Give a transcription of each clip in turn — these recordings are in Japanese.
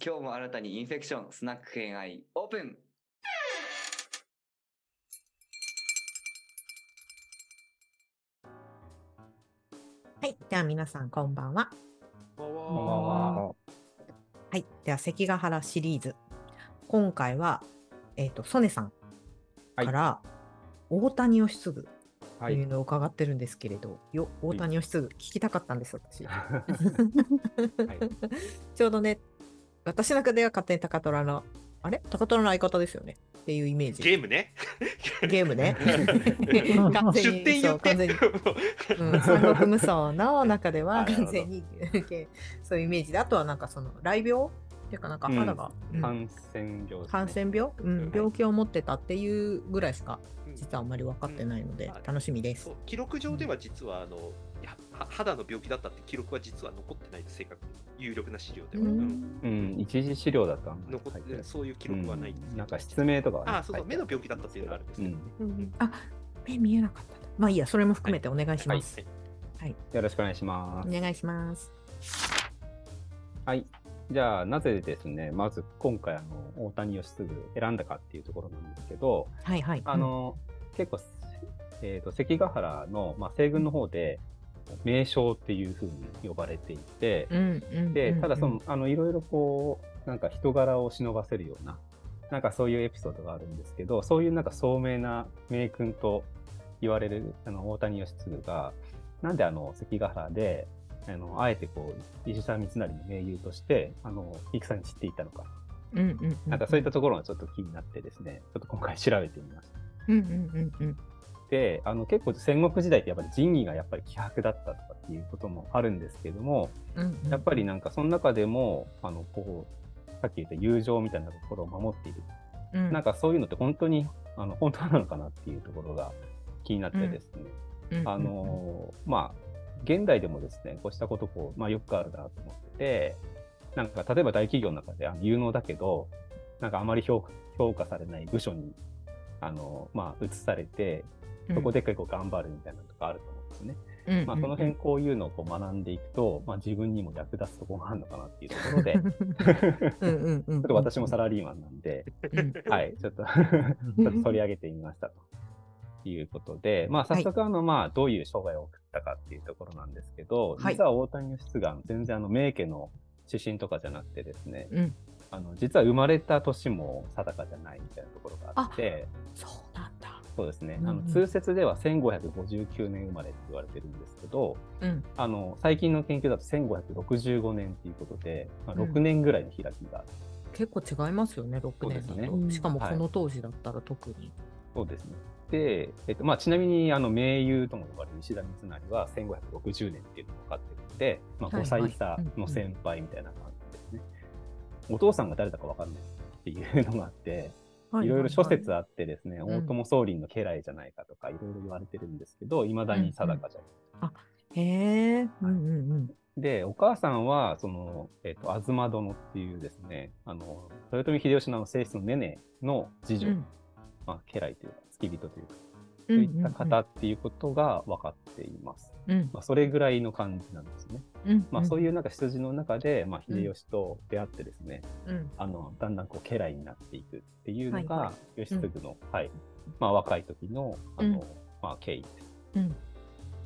今日も新たにインフェクションスナック偏愛オープンはい。では皆さん、こんばんは。こんばんこんばんは。は。はい。では、関ヶ原シリーズ。今回は、えっ、と、曽根さんから、大谷義嗣というはい。のを伺ってるんですけれど、よ、大谷義嗣、聞きたかったんです、私。ちょうどね、私の中では勝手に高虎の、あれ？高虎の相方ですよねっていうイメージ。ゲームね。ゲームね。出 完全に、そう、店言って。完全に。うん、三国無双の中では完全に そういうイメージであとはなんかその雷病？っていうかなんか肌が、うん感染病ね。感染病、うんうん病気を持ってたっていうぐらいしかうん実はあんまり分かってないので楽しみです。記録上では実はあの、肌の病気だったって記録は実は残ってない正確に。有力な資料では、ううん。んうん、一時資料だった。残ってそういう記録はないんですう。ん。なんか失明とかはねあそうそう。目の病気だったっていうのがあるんですけど、うん。あ目見えなかった。まあいいやそれも含めてお願いします。はい。よろしくお願いします。お願いします。はい。じゃあ、なぜですね、まず今回、あの、大谷義嗣選んだかっていうところなんですけど、はいはい。あの、結構、えっ、と、関ヶ原の、まあ、西軍の方で、名将っていうふうに呼ばれていて、うん、うんうんで、うんただその、あの、いろいろこう、なんか人柄を忍ばせるような、なんかそういうエピソードがあるんですけど、そういうなんか聡明な名君と言われる、あの、大谷義嗣が、なんであの、関ヶ原で、あの、あえてこう、石沢三成の盟友として、あの、戦に散っていったのか。うんうんうんなんかそういったところがちょっと気になってですね、ちょっと今回調べてみました。うんうんうんうんで、あの、結構戦国時代ってやっぱり仁義がやっぱり希薄だったとかっていうこともあるんですけども、うんうん。やっぱりなんかその中でも、あの、こう、さっき言った友情みたいなところを守っている。うん。なんかそういうのって本当に、あの、本当なのかなっていうところが気になってですね。うん。うん。あのーまあ、現代でもですね、こうしたことこう、まあよくあるなと思ってて、なんか例えば大企業の中であの有能だけど、なんかあまり評価評価されない部署に、あのまあ、移されて、そこで結構頑張るみたいなのとかあると思うんですよね。うん。まあ、その辺こういうのをこう学んでいくと、まあ、自分にも役立つところがあるのかなっていうところで、ちょっと私もサラリーマンなんで、うん。はい、ちょっとちょっと取り上げてみましたということで、まあ、早速あの、まあ、どういう生涯を送ったかっていうところなんですけど、はい。実は大谷義嗣が全然あの名家の出身とかじゃなくてですね、うん。あの実は生まれた年も定かじゃないみたいなところがあって、そう。そうですね、うんうんあの通説では1559年生まれって言われてるんですけど、うんあの最近の研究だと1565年っていうことで、まあ、うん6年ぐらいの開きがある。結構違いますよね、6そうですね年だと。しかもはいこの当時だったら特に。そうですね。で、えっとまあ、ちなみにあの盟友とも呼ばれる石田三成は1560年っていうのが分かってるので、まあ、はい5歳差の先輩みたいな感じですね。お父さんが誰だか分かんないっていうのがあって、いろいろ諸説あってですね、ん。大友宗麟の家来じゃないかとかいろいろ言われてるんですけど、いまだに定かじゃない。へえ、うんうんで、お母さんは、その、えっ、と、東殿っていうですね、あの、豊臣秀吉の正室のネネの次女、うん。まあ、家来というか、付き人というか、うん。そういった方っていうことが分かっています。うんまあ、それぐらいの感じなんですね。うん。まあ、そういいうなんか羊の中で、まあ、秀吉と出会ってですね、うん。うん。あの、だんだんこう、家来になっていくっていうのはいはが、義継の、はい、まあ、若い時の、あの、うんまあ、経緯です。うん。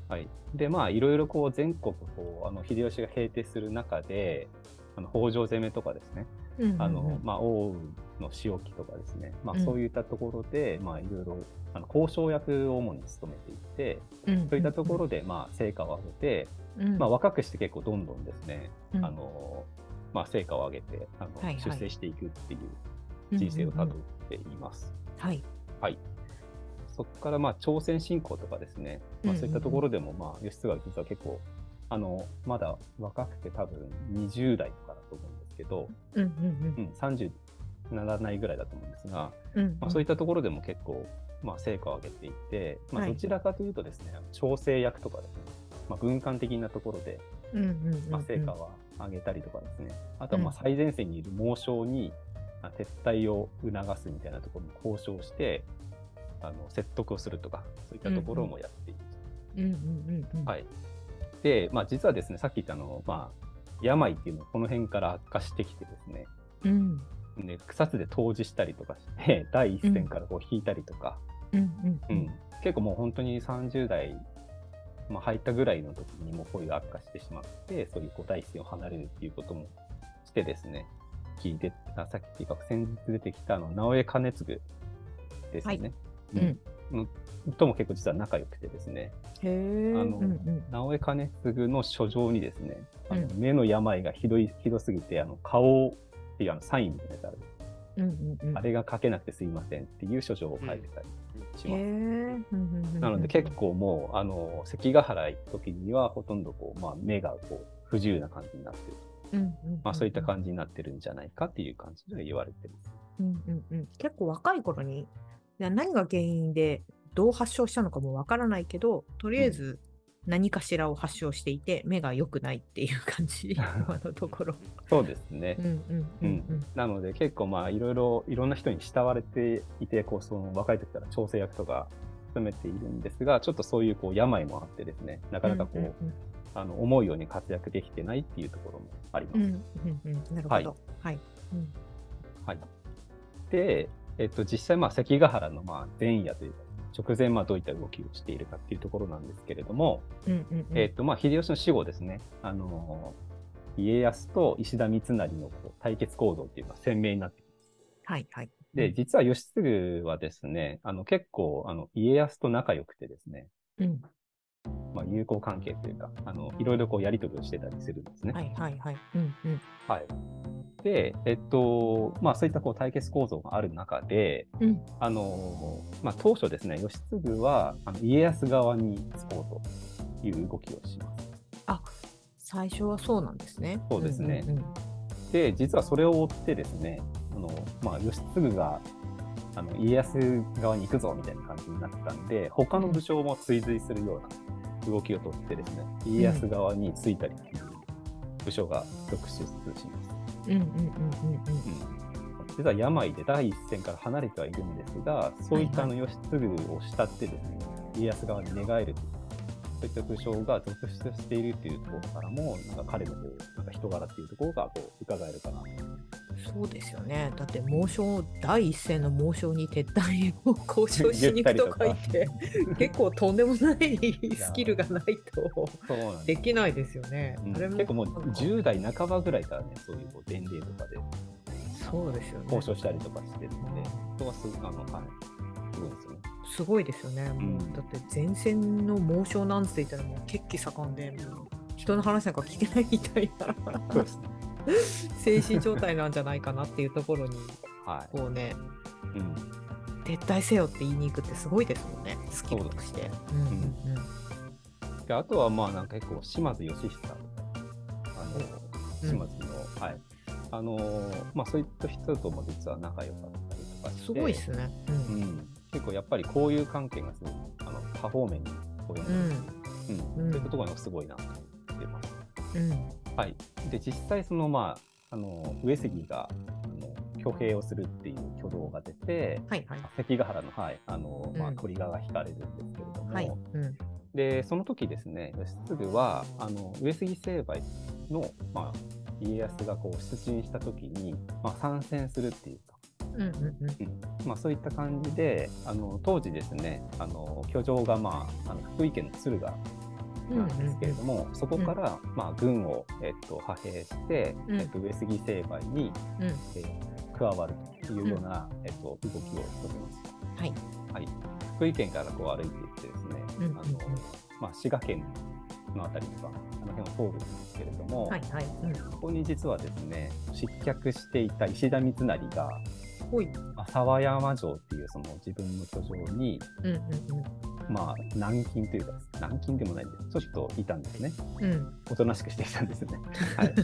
はい。で、まあ、いろいろこう、全国、こう、あの、秀吉が平定する中で、あの、北条攻めとかですね、うん。あの、まあ、奥羽の仕置きとかですね、まあ、うん。そういったところで、まあ、いろいろ、あの、交渉役を主に務めていて、うん、そういったところで、まあ、成果を上げて、うん、まあ、若くして結構どんどんですね、うん。あの、まあ、成果を上げて、あの、出世していくっていう人生をたどっています。はい。はい。そこから、まあ、朝鮮侵攻とかですね、まあ、そういったところでも、まあ、義経は実は結構、あの、まだ若くて多分20代とかだと思うんですけど、うんうんうん、30ならないぐらいだと思うんですが、うん。うん。まあ、そういったところでも結構、まあ、成果を上げていて、まあ、はいどちらかというとですね、調整役とかですね、まあ、軍艦的なところで、うんうんうん。まあ、成果は上げたりとかですね、あとはまあうん最前線にいる猛将にまあ撤退を促すみたいなところに交渉して、あの説得をするとか、そういったところもやっています。うんうんうんうん。はい。で、まあ、実はですね、さっき言ったあの、まあ、病っていうのはこの辺から悪化してきてですね、うん。で草津で湯治したりとかして 第一線からこう引いたりとか、うん。うん。うん。結構もう本当に30代、まあ、入ったぐらいの時にもう声が悪化してしまってそういうこう第一線を離れるっていうこともしてですね。聞いてあさっきっていうか先日出てきたあの直江兼次ですね、はい。うん。のとも結構実は仲良くてですね。あのうんうん。直江兼次の書状にですねあのうん目の病がひどいひどすぎてあの顔っていうあのサインみたいなやつある、うんうんうん。あれが書けなくてすいませんっていう書状を書いてたりします。なので結構もうあの関ヶ原行く時にはほとんどこう、まあ、目がこう不自由な感じになってる、うんうんうんまあ、そういった感じになってるんじゃないかっていう感じで言われてます。うんうんうん。結構若い頃に何が原因でどう発症したのかもわからないけどとりあえず何かしらを発症していて、目が良くないっていう感じ 今のところ。そうですね。なので結構まあいろいろいろんな人に慕われていてこうその若い時から調整役とか務めているんですがちょっとそういうこう病もあってですねなかなかこう、うんあの思うように活躍できてないっていうところもあります。うんうんうんうんなるほど。はい。うんはい、で、えっと、実際まあ関ヶ原のまあ前夜というか直前まあどういった動きをしているかっていうところなんですけれども、えっとまあ秀吉の死後ですねあの家康と石田三成のこう対決行動っていうのが鮮明になってはいはい。で、実は義継はですね、あの結構あの家康と仲良くてですね、うんまあ、友好関係というか、あのいろいろこうやり取りをしてたりするんですね。はいはいはい。うんうんはいで、えっと、まあそういったこう対決構造がある中で、うんあの、まあ当初ですね、義継はあの家康側につこうという動きをします。最初はそうなんですね。そうですねんうんうんで、実はそれを追ってですね、あのまあ、義継があの家康側に行くぞみたいな感じになったんで、他の武将も追随するような動きをとってですね、家康側についたりっていう武将が続出します。実は病で第一線から離れてはいるんですが、そういったあの義継を慕ってですね、家康側に寝返ると。いうそういった武将が続出しているというところからも、なんか彼のこうなんか人柄っていうところがこう伺えるかなとそうですよね。だって猛将第一線の猛将に撤退を交渉しに行くとか言って結構とんでもないスキルがないとできないですよね。うんあれも結構もうなんか10代半ばぐらいからね、そういうこう伝令とかでそうですよね。交渉したりとかしてるので、そこはすあの、はい、すごいですよね。すごいですよね。もううんだって前線の猛将なんて言ったらもう血気盛んで人の話なんか聞けないみたいなそうですね。精神状態なんじゃないかなっていうところにはこうねい。うん。撤退せよって言いに行くってすごいですもんねスキルとして。うん。うんうんであとはまあなんか結構島津義久。あのうん。島津の、はい。あのまあそういった人とも実は仲良かったりとかして。すごいですね。ううん。ん、結構やっぱりこういう関係がすごいあの多方面にこういうの、うん。うん。うん。そういうところがすごいなと思ってます。うんはい、で実際そのまああの上杉があの挙兵をするっていう挙動が出て、はいはい。関ヶ原の,、はいあのまあ、うん。鳥側が引かれるんですけれども、はい。うん。でその時ですね義継はあの上杉成敗の、まあ、家康がこう出陣した時に、まあ、参戦するっていうか、うんうんうん。うん。まあ、そういった感じであの当時ですねあの居城が、まあ、あの福井県の敦賀なんですけれども、そこから、まあ、軍を、えっと、派兵して、うんえっと、上杉成敗に、うんえー加わるというような、えっと、動きを取ります。はい。はい、福井県からこう歩いていってですね、うんうんうんあのまあ、滋賀県のあたりとかあの辺を通るんですけれども、はいはい。うんここに実はですね失脚していた石田三成が。浅輪山城っていうその自分の居城にうんうんまあ軟禁というか軟禁でもないんですちょっといたんですねうん。うんおとなしくしていたんですね。はい、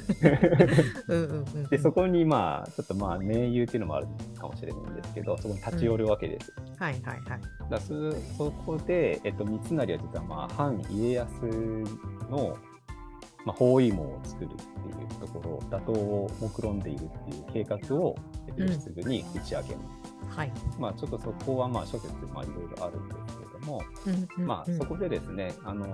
うんうんうん。でそこにまあちょっとまあ盟友っていうのもあるかもしれないんですけどそこに立ち寄るわけです。はいはいはい。だそそこで、えっと、三成は実は、まあ、反家康の、まあ、包囲網を作るっていうところ打倒を目論んでいるっていう計画を、え義継に打ち上げます。はい。まあ、ちょっとそこはまあ諸説まあいろいろあるんですけれども、うんうん。うん。まあ、そこでですね、あの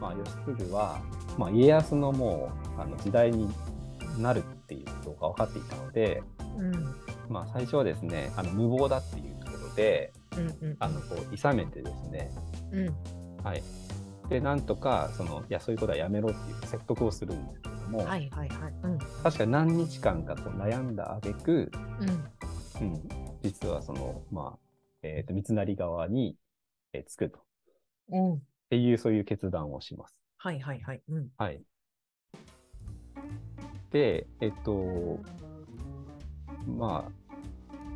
まあ、義継は、まあ、家康のもうあの時代になるっていうことが分かっていたので、うん。まあ、最初はですねあの無謀だっていうところでうんうん。あのこう諌めてですね、うん。はい、でなんとかそのいやそういうことはやめろっていう説得をするんですけども、はいはいはい。うん。確かに何日間かこう悩んだ挙句、うん。うん、実はその、まあえー、と三成側に、えーつくと。っうん。ていうそういう決断をします。はいはいはい。うん。はい。で、えっと、まあ、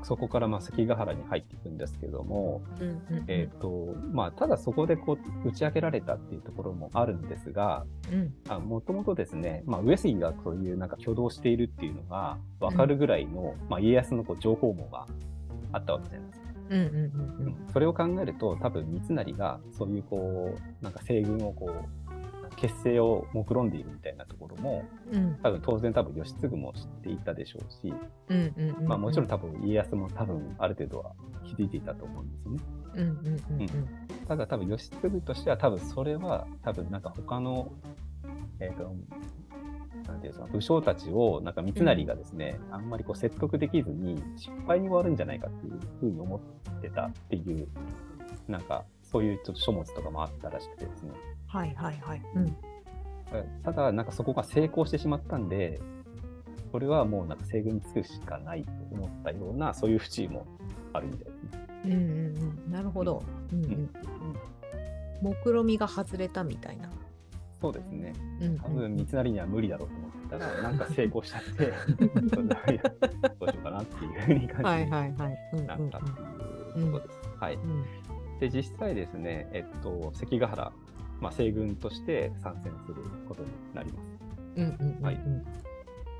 そこからまあ関ヶ原に入っていくんですけども、うんうんうん。えっと、まあ、ただそこでこう打ち明けられたっていうところもあるんですが、うん。もともとですね、まあ、上杉がそういうなんか挙動しているっていうのが分かるぐらいの、まあ、家康のこう情報網があったわけじゃないですか。それを考えると多分三成がそういうこうなんか西軍をこう結成を目論んでいるみたいなところもうん。多分当然多分義継も知っていたでしょうし、まあ、もちろん多分家康も多分ある程度は気づいていたと思うんですよね。ただ多分義継としては多分それは多分なんか他の、えー、となんていうんですか武将たちをなんか三成がですね、あんまりこう説得できずに失敗に終わるんじゃないかっていうふうに思ってたっていうなんかそういうちょっと書物とかもあったらしくてですね。はいはいはい。うん。ただなんかそこが成功してしまったんでこれはもうなんか西軍につくしかないと思ったようなそういう節もあるみたいですね。うんうんうん。なるほど。うんうんうん。目論みが外れたみたいな。そうですね。うん多分三成には無理だろうと思ってたら、なんか成功しちゃって、どうしようかなっていうふうに感じはいになったっていうことです。はい。うん。で、実際ですね、えっと、関ヶ原、まあ、西軍として参戦することになります。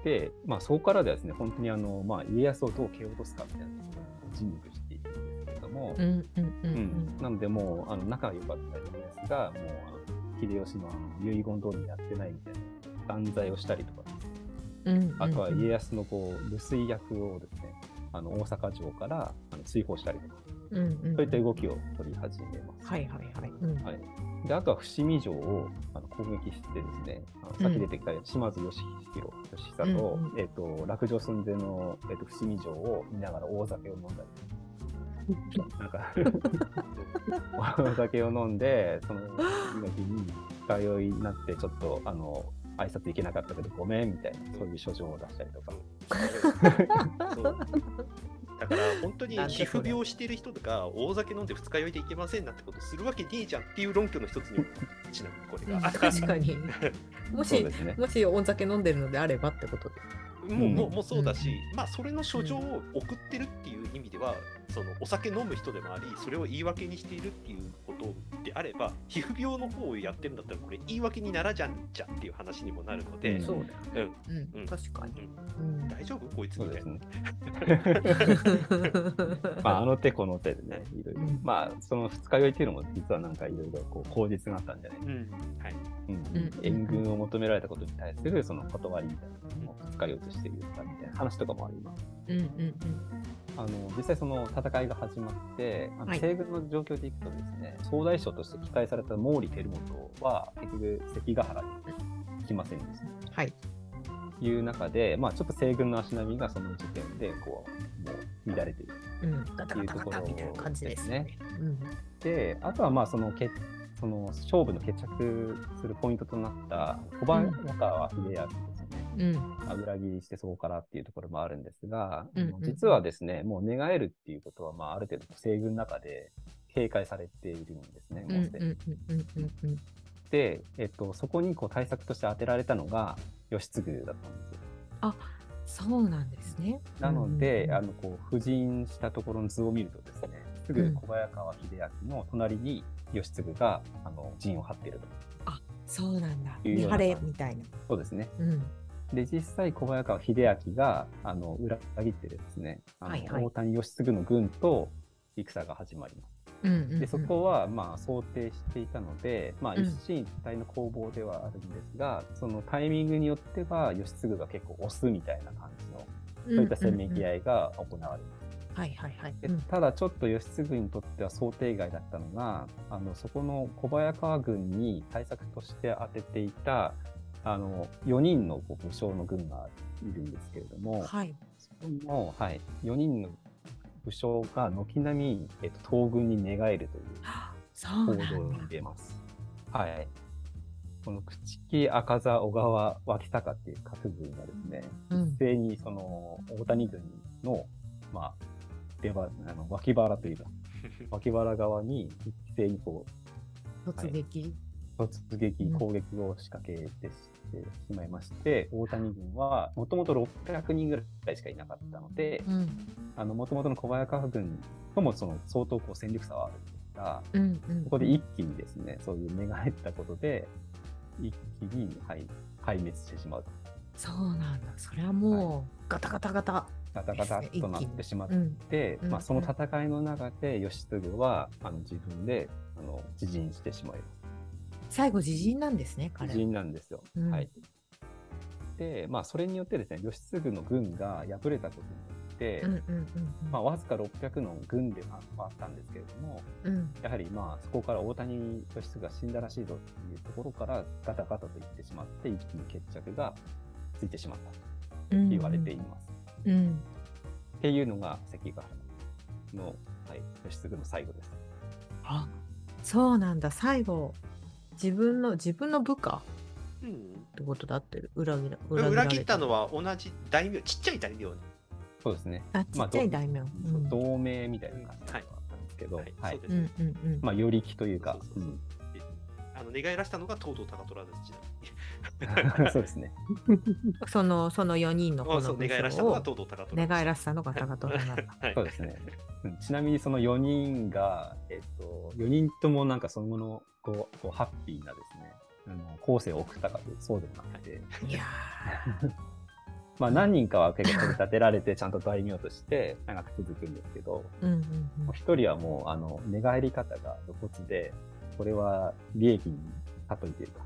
で、まあ、そこからですね、本当にあの、まあ、家康をどう蹴落とすかみたいなところを尽力していくんですけれども、うんうんうんうん。なので、もう、あの仲が良かった家康が、もう、秀吉の遺言通りにやってないみたいな、断罪をしたりとか。うんうんあとは家康のこう留守居役をですね、あの大阪城からあの追放したりとか、うんうん。そういった動きを取り始めます。はいはいはい。うん。はい。であとは伏見城をあの攻撃してですね、あのさっき出てきた島津義弘、義久と、うんうん。えっ、と、落城寸前の、えっと伏見城を見ながら大酒を飲んだり、なんか、お酒を飲んで、その次の日に二日酔いになって、ちょっと、あの、挨拶行けなかったけどごめんみたいな、そういう書状を出したりとか。だから本当に皮膚病してる人とか大酒飲んで二日酔いでいけませんなんてことするわけねえじゃんっていう論拠の一つにもちなみにこれが。確かに もしね。もしお酒飲んでるのであればってことでもうももうそうだし、まあそれの書状を送ってるっていう意味では、そのお酒飲む人でもありそれを言い訳にしているっていうことであれば皮膚病の方をやってるんだったらこれ言い訳にならじゃんじゃんっていう話にもなるので、うんそうだようん。うん。うん。確かに。ううん。大丈夫？こいつみたいな。ね。まあ、あの手この手でね、いろいろ。うん。まあ、その二日酔いっていうのも、実はなんかいろいろこう口実があったんじゃない？うん。はい。うん。うん。援軍を求められたことに対するその断りみたいなのを二日酔いとして言ったみたいな話とかもあります。うんうんうんあの実際その戦いが始まって、あのはい西軍の状況でいくとですね、総大将として期待された毛利輝元は結局関ヶ原に来ませんでした。はいという中で、まあ、ちょっと西軍の足並みがその時点でこうもう乱れている。うんガタガタガタみたいな感じですねうんで、あとはまあそのけその勝負の決着するポイントとなった小早川秀明。うん。まあ裏切りしてそこからっていうところもあるんですが、うんうん。実はですね、もう寝返るっていうことは、まあ、ある程度西軍の中で警戒されているんですね、もうすでに。で、えっと、そこにこう対策として当てられたのが義継だったんですよ。そうなんですね。なので、うんうんあのこう布陣したところの図を見るとですね、すぐ小早川秀明の隣に義継があの陣を張っていると。そうなんだ。見晴れみたいな。そうですね。うんで、実際小早川秀明があの裏切ってですね、あのはいはい。大谷義継の軍と戦が始まります。うんうんうん。でそこはまあ想定していたので、まあ、うん。一進一退の攻防ではあるんですが、そのタイミングによっては義継が結構押すみたいな感じのそういったせめぎ合いが行われる。はいはいはい。でうん。ただちょっと義継にとっては想定外だったのがあのそこの小早川軍に対策として当てていたあの4人のこう武将の軍がいるんですけれども、はい。その、はい、4人の武将が軒並み、えっと、東軍に寝返るという行動にだ。出ます。はい。この朽木、赤座、小川、脇坂っていう各軍がですね、うん一斉にその大谷軍の、まあ、出ばあの脇腹というか、脇腹側に一斉にこ突撃。う突撃、うん攻撃を仕掛けてしてしまいまして、大谷軍はもともと600人ぐらいしかいなかったので、うん。あの、もともとの小早川軍ともその相当こう戦力差はあるんですが、うん。うん。ここで一気にですね、そういう寝返ったことで、一気に、はい、壊滅してしまうと。そうなんだ。それはもう、ガタガタガタ。ガタガタっとなってしまっうん。て、うんまあ、その戦いの中で義経はあの自分であの自陣してしまいま最後、自陣なんですね、す。彼自陣なんですよ。うんはい。で、まあ、それによってですね、義経の軍が敗れたことによって、うんうんうんまあ、わずか600の軍ではあったんですけれども、うん。うん。やはりまあそこから大谷義経が死んだらしいぞっていうところからガタガタと言ってしまって一気に決着がついてしまったと言われています。うん。っていうのが関ヶ原の、はい、義経の最後です。あ、そうなんだ。最後、自分の、自分の部下うんってことだってる？裏切ら裏られ切ったのは同じ大名、ちっちゃい大名に。そうですね。あ、ちっちゃい大名。うどん。同盟みたいな感じだったんですけど、ははいい。そうですうんうんうん。まあ、寄り気というか、そうそうそうであの寝返らしたのが東堂高虎です、ちなみに。うんそうですね。その、その4人のこの武寝返らしたのが将を東堂高虎。寝返らしたのが高虎なんだ。はいそうですね。うんちなみにその4人が、えっと、4人ともなんかその後のこうこうハッピーなですね、あの後世を送ったかというとそうでもなくて、いや まあ何人かは結構取り立てられてちゃんと大名として長く続くんですけど、ー。うんうん人はもうあの寝返り方が露骨で、これは利益に例えているか、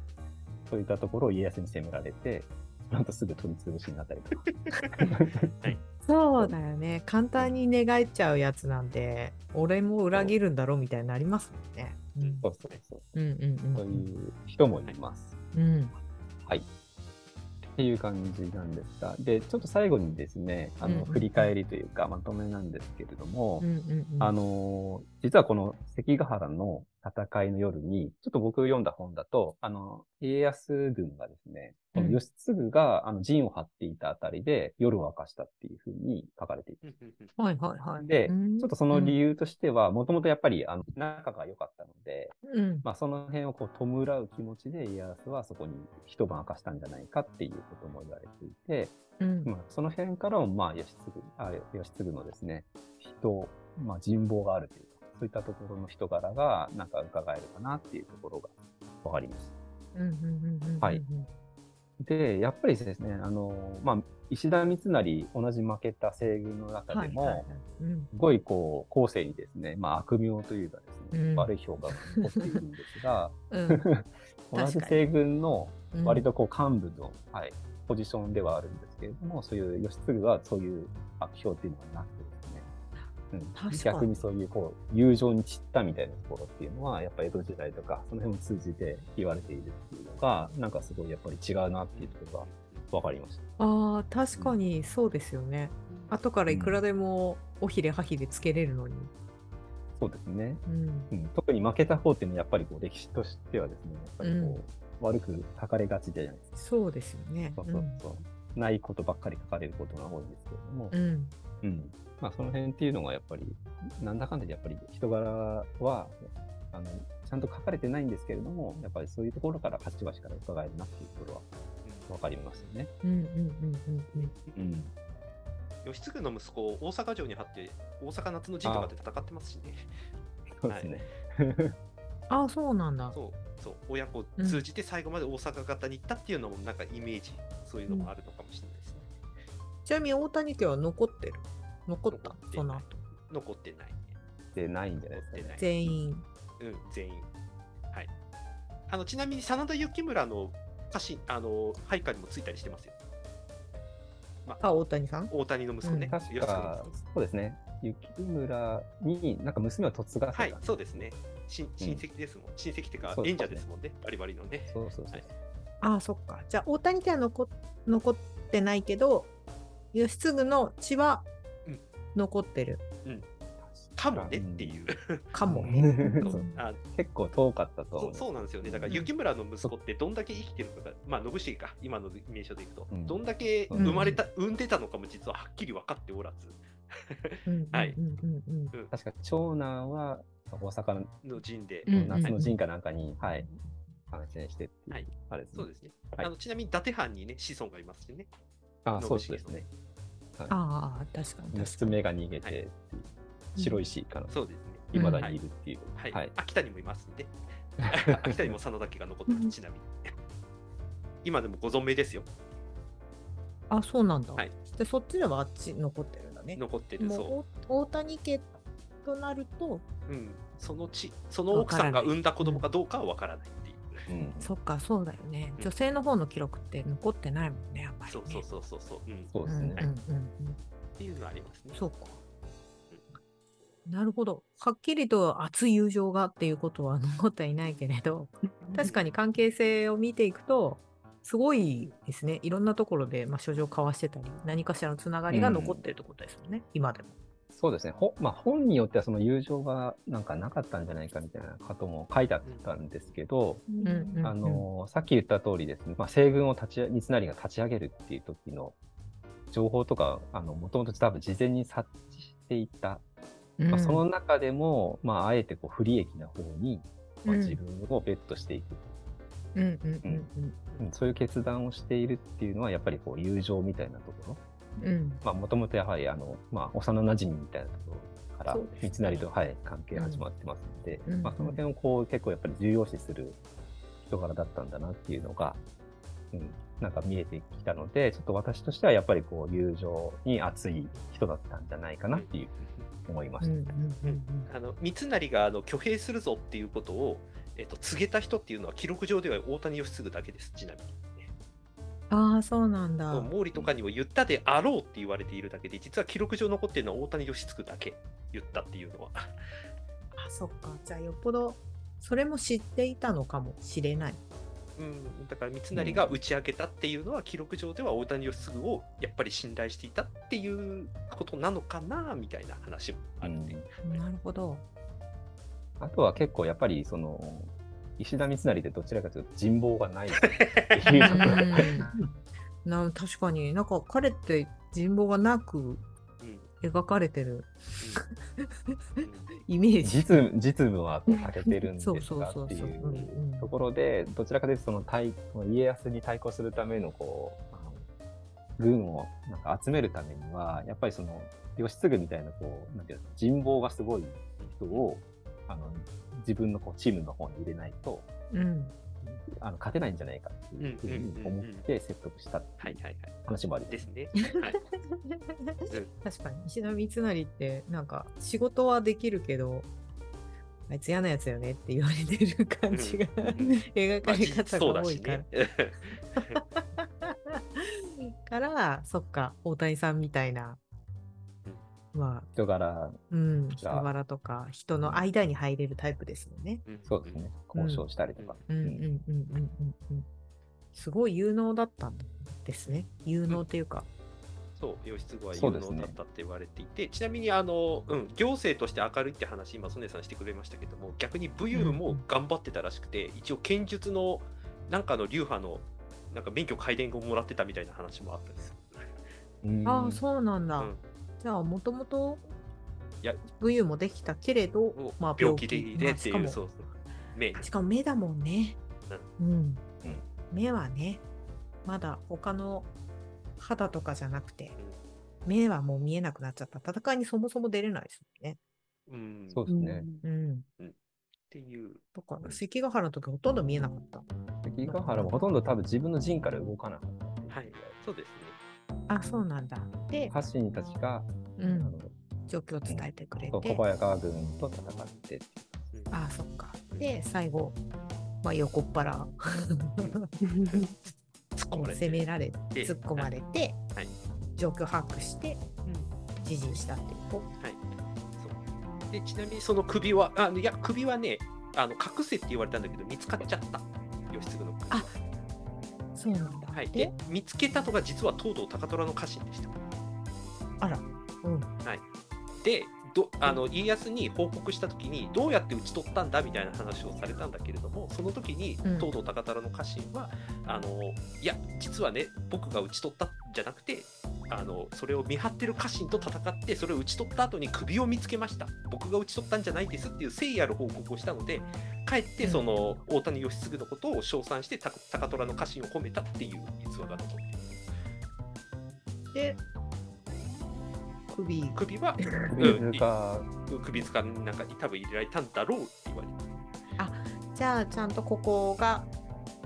そういったところを家康に攻められて、なんとすぐ取り潰しになったりとか。そうだよね。簡単に寝返っちゃうやつなんで、俺も裏切るんだろうみたいになりますもんね。うんそうそうそう。うんうんうん。そういう人もいます。うん。はい。っていう感じなんですが、で、ちょっと最後にですね、あの、振り返りというか、まとめなんですけれども、うんうんうん。あのー実はこの関ヶ原の戦いの夜に、ちょっと僕読んだ本だと、あの、家康軍がですね、このうん義経が、あの陣を張っていたあたりで夜を明かしたっていうふうに書かれていて、はいはいはい。で、うんちょっとその理由としては、もともとやっぱりあの仲が良かったので、うん。まあ、その辺をこう弔う気持ちで家康はそこに一晩明かしたんじゃないかっていうことも言われていて、うんまあ、その辺からもまあ義経あ義経のですね人、まあ、人望があるというかそういったところの人柄がなんか伺えるかなっていうところが分かります。うんうんうんうん。はいでやっぱりですねあの、まあ、石田三成同じ負けた西軍の中でも、すごいこう後世にですね、まあ、悪名というかですね、うん。悪い評価が残っているんですがうん。同じ西軍のうん。割とこう幹部の、はい、ポジションではあるんですけれども、そういう義経はそういう悪評っていうのがなくてですね、逆にそういうこう友情に散ったみたいなところっていうのは、やっぱり江戸時代とか、その辺も通じて言われているっていうのが、なんかすごいやっぱり違うなっていうところが分かりました。ああ、確かにそうですよね。後からいくらでもおひれはひれつけれるのに。そうですね。うん。うん、特に負けた方っていうのはやっぱりこう歴史としてはですね、やっぱりこう、悪く書かれがちじゃないですか。そうですよね。そうそうそう。ないことばっかり書かれることが多いんですけれども、うん。うん。うん。まあ、その辺っていうのがやっぱり、なんだかんだでやっぱり人柄は、あの、ちゃんと書かれてないんですけれども、やっぱりそういうところから勝ち橋から伺えるなっていうところはわかりますよね。うんうんうんうんうん。うん。義経の息子、大阪城に張って、大阪夏の陣とかで戦ってますしね。そうですね。あ あ、そうなんだ。そう、そう、親子を通じて最後まで大阪型に行ったっていうのも、なんかイメージ、そういうのもあるのかもしれない。ちなみに大谷家は残ってる？残った？残ってないその後。残ってない。でないんじゃないですかね。全員。うん、全員。はい。あの、ちなみに、真田幸村の歌詞、あの、配下にもついたりしてますよ。あ、大谷さん？大谷の息子ね。確義経のかそうですね。雪村になんか娘を嫁がせたはいん、ですそうですね。親親戚ですもん。親戚っていうか演者ですもんね。バリバリのね。そうそうそう。はいああ、そっか。じゃあ、大谷家は残残ってないけど、義継の血はうん。残ってる。かもねっていう。かも。ね。そう。あ結構遠かったとそう。思う。そうなんですよね。だから、雪村の息子ってどんだけ生きてるのか、まあ、信繁か、今の名称でいくと、うん。どんだけ生まれた、産んでたのかも実ははっきり分かっておらず、うん。はい。うん。うん。うん。うん。確か長男は大阪の陣で、うんうん。の夏の陣かなんかに、はい、感染してっていう、はい。あれですね。そうですね。はい。あのちなみに伊達藩にね、子孫がいますしね。あそうですね。ああ、確かに娘が逃げて、はい白石かな、そうですね。いまだにいるっていう。はい。はい秋田にもいますんで。秋田にも真田家が残ってます、ちなみに。今でもご存命ですよ。に。あ、そうなんだ。はいで、そっちではあっち残ってるんだね。残ってる、そもうお大谷家となると、う。うん。そのち、その奥さんが産んだ子供かどうかは分からないう。うんそっか、そうだよね。うん女性の方の記録って残ってないもんね、あんまり、ね。そうそうそうそうそう。うん。そうですね。うんうんうんうん。っていうのはありますね。そうか。なるほど。はっきりと熱い友情がっていうことは残ってはいないけれど、確かに関係性を見ていくと、すごいですね。いろんなところで、まあ、書状交わしてたり、何かしらのつながりが残ってるってことですよね、今でも。そうですね。ほまあ、本によってはその友情がなんかなかったんじゃないかみたいなことも書いてあったんですけど、うんあのさっき言った通りですね、まあ、西軍を立ち三成が立ち上げるっていう時の情報とか、もともと多分事前に察知していた、うん。まあ、その中でも、まあ、あえてこう不利益な方に、まあ、うん。自分をベットしていく、そういう決断をしているっていうのは、やっぱりこう友情みたいなところ、もともとやはりあの、まあ、幼馴染みたいなところからそうですね。三成と、はい、関係始まってますので、うん。まあ、その辺をこう結構やっぱり重要視する人柄だったんだなっていうのが、うん、なんか見えてきたのでちょっと私としてはやっぱりこう友情に熱い人だったんじゃないかなっていう思いました。うんうんうんあの三成があの挙兵するぞっていうことを、えっと、告げた人っていうのは記録上では大谷義継だけです、ちなみに。ああ、そうなんだ。毛利とかにも言ったであろうって言われているだけで、実は記録上残っているのは大谷義継だけ言ったっていうのは。あ、そっか。じゃあ、よっぽど、それも知っていたのかもしれない。うん、だから三成が打ち明けたっていうのは、記録上では大谷義継をやっぱり信頼していたっていうことなのかなみたいな話もあるんで。なるほど。あとは結構やっぱりその石田三成ってどちらかというと人望がない。っていうとな確かに。なんか彼って人望がなくうん。描かれてる。うん。うん。イメージ。実務実務は欠けてるんですがっていそうところでどちらかというとその対家康に対抗するためのこう軍をなんか集めるためにはやっぱりその義継みたいなこうなんていうの人望がすごい人をあの自分のこうチームの方に入れないとうんあの勝てないんじゃないかっていうふうに思って説得したってはいいうはいはい。話もありまですす。ね。はい 確かに石田三成ってなんか仕事はできるけどあいつ嫌なやつよねって言われてる感じがうんうん 描かまあれ方そうが多いからだしね。からそっか大谷さんみたいなまあ人柄。うん人柄とか人の間に入れるタイプですもんね。ん。そうですね。交渉したりとか、うんうんうんうんうん。うん。すごい有能だったんですね。有能っていうか。そう、義経は有能だったって言われていて、ちなみにあの、うん、行政として明るいって話、今、曽根さんしてくれましたけども、逆に武勇も頑張ってたらしくて、一応、剣術のなんかの流派のなんか免許改伝をもらってたみたいな話もあったんですよ。うん。ああそうなんだ。うんじゃあもともと武勇もできたけれど、まあ、病気でまでっていう、あしかもそうそう。しかも目だもんね。うん。うん目はね、まだ他の肌とかじゃなくて、目はもう見えなくなっちゃった。戦いにそもそも出れないですもんね。うん、っそうですね。うん。ていう。だから関ヶ原の時ほとんど見えなかった。関ヶ原もほとんど多分自分の陣から動かなかった。はい、そうですね。あ、そうなんだ。で、家臣たちが、うん、状況を伝えてくれて小。早川軍と戦ってうんあ、そっか。で、最後、まあ、横っ腹 突っ込まれて攻められで突っ込まれて、はい状況把握してうん自陣したっていうと。はい。そうでちなみにその首は、あいや、首はね、あの隠せって言われたんだけど、見つかっちゃった。義継の首は。あそうなんだ。はい、でで、見つけたのが実は東堂高虎の家臣でした。あら、うん。でどあの家康に報告した時にどうやって討ち取ったんだみたいな話をされたんだけれどもその時にうん。東堂高虎の家臣は、あのいや実はね僕が討ち取ったんじゃなくてあのそれを見張ってる家臣と戦ってそれを討ち取った後に首を見つけました。僕が討ち取ったんじゃないですっていう誠意ある報告をしたのでかえってその大谷義継のことを称賛して高高虎の家臣を褒めたっていう逸話が残っている。で、首。首は、首うん塚首塚の中に多分入れられたんだろうって言われてじゃあ、ちゃんとここが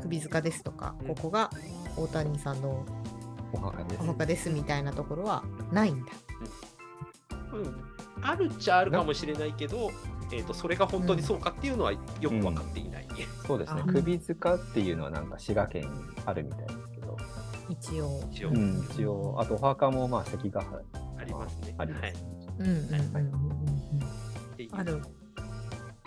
首塚ですとか、うんここが大谷さんのお墓ですお。墓ですみたいなところはないんだ。うん、あるっちゃあるかもしれないけど、えー、とそれが本当にそうかっていうのはよく分かっていない。そうですねあ。首塚っていうのはなんか滋賀県にあるみたいですけど、一応。一応、うん、一応、あとお墓もまあ関ヶ原ありますね。ありますはい、うんうんうんうんうんっていううん。ある。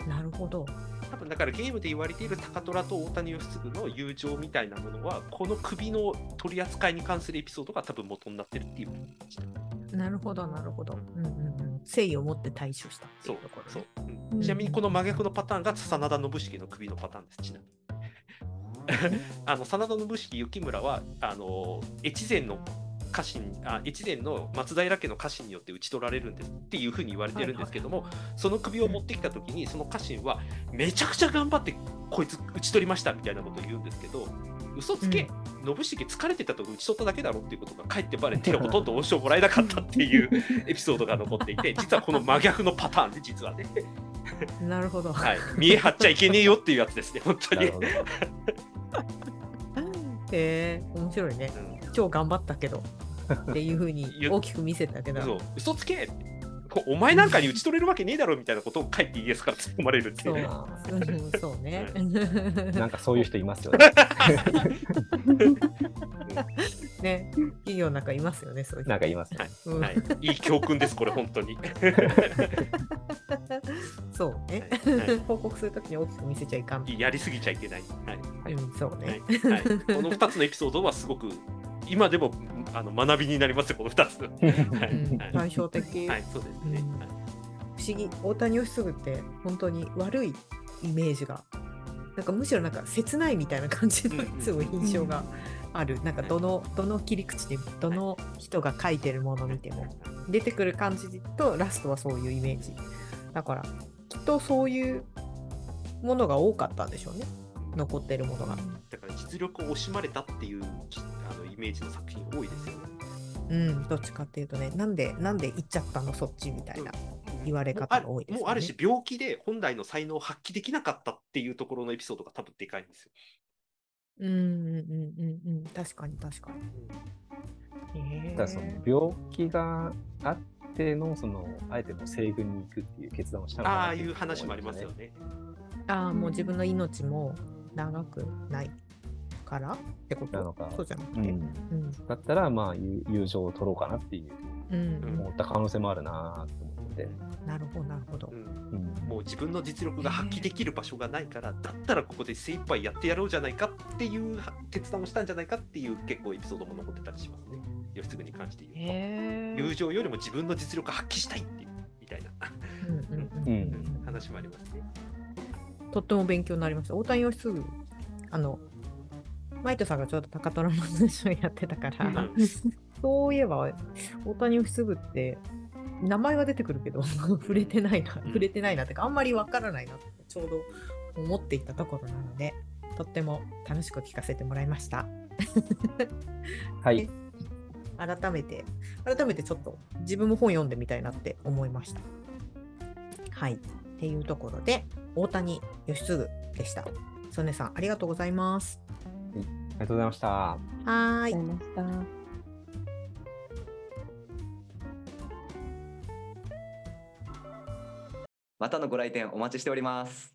なるほど。多分だからゲームで言われている高虎と大谷義継の友情みたいなものはこの首の取り扱いに関するエピソードが多分元になってるっていうなるほど、なるほど。うんうんうん。誠意を持って対処したってそいううところ、そうね。、うんちなみにこの真逆のパターンが真田信繁の首のパターンですちなみに あの真田信繁幸村はあの越前の家臣あ越前の松平家の家臣によって討ち取られるんですっていうふうに言われてるんですけども、その首を持ってきた時にその家臣はめちゃくちゃ頑張ってこいつ討ち取りましたみたいなことを言うんですけど嘘つけ、信繁疲れてたとこ討ち取っただけだろっていうことがかえってバレてほとんど恩賞もらえなかったっていう エピソードが残っていて実はこの真逆のパターンで実はね、なるほど。はい、見え張っちゃいけねえよっていうやつですね本当に。へえ、面白いね。うん超頑張ったけど。っていうふうに大きく見せたけど。嘘つけこ お前なんかに打ち取れるわけねえだろみたいなことをかえって ES から突っ込まれるっていうね。あうん、そうね。ーなんかそういう人いますよね。ね、企業なんかいますよね、そういう人。なんかいますね。うんはい、いい教訓です、これ、本当に。そうね。はいは報告するときに大きく見せちゃいかん。いやりすぎちゃいけない。はいはいうん、そうはいね。はい、この2つのエピソードはすごく今でもあの学びになりますよ、この2つ。はうんいはい。対照的。はい、そうですね。うん。はい。不思議。大谷義嗣って本当に悪いイメージがなんかむしろなんか切ないみたいな感じのいつも印象がある、なんかどのどの切り口でどの人が書いてるものを見ても出てくる感じとラストはそういうイメージ。だからきっとそういうものが多かったんでしょうね残ってるものが。だから実力を惜しまれたっていうあのイメージの作品多いですよね。うんどっちかっていうとね。なんでなんで行っちゃったのそっちみたいな言われ方が多いですよね。もうある種病気で本来の才能を発揮できなかったっていうところのエピソードが多分でかいんですよ。うんうんうんうん。うん確かに確かに。へただその病気があってのそのあえても西軍に行くっていう決断をしたのかなああいう話もありますよね。ああ、もう自分の命も長くないから？ってこと？なのかそうじゃなくて？うん、うん。だったらまあ友友情を取ろうかなっていううん。うん思った可能性もあるなと思って、なるほど、なるほどう。んうんもう自分の実力が発揮できる場所がないから、だったらここで精一杯やってやろうじゃないかっていう決断をしたんじゃないかっていう結構エピソードも残ってたりしますね。義継に関して言うへと。友情よりも自分の実力を発揮したいっていうみたいなうんうんうんううんん話もありますね。とっても勉強になりました。大谷義嗣、あの、マイトさんがちょうど高虎の話をやってたから、うんそういえば、大谷義嗣って、名前は出てくるけど、触れてないな、触れてないなってか、あんまりわからないなって、ちょうど思っていたところなので、とっても楽しく聞かせてもらいました。はい 改めて、改めてちょっと自分も本読んでみたいなって思いました。はい。っていうところで、大谷義嗣でした。曽根さん、ありがとうございます。ありがとうございましたはーい。ざいました。またのご来店お待ちしております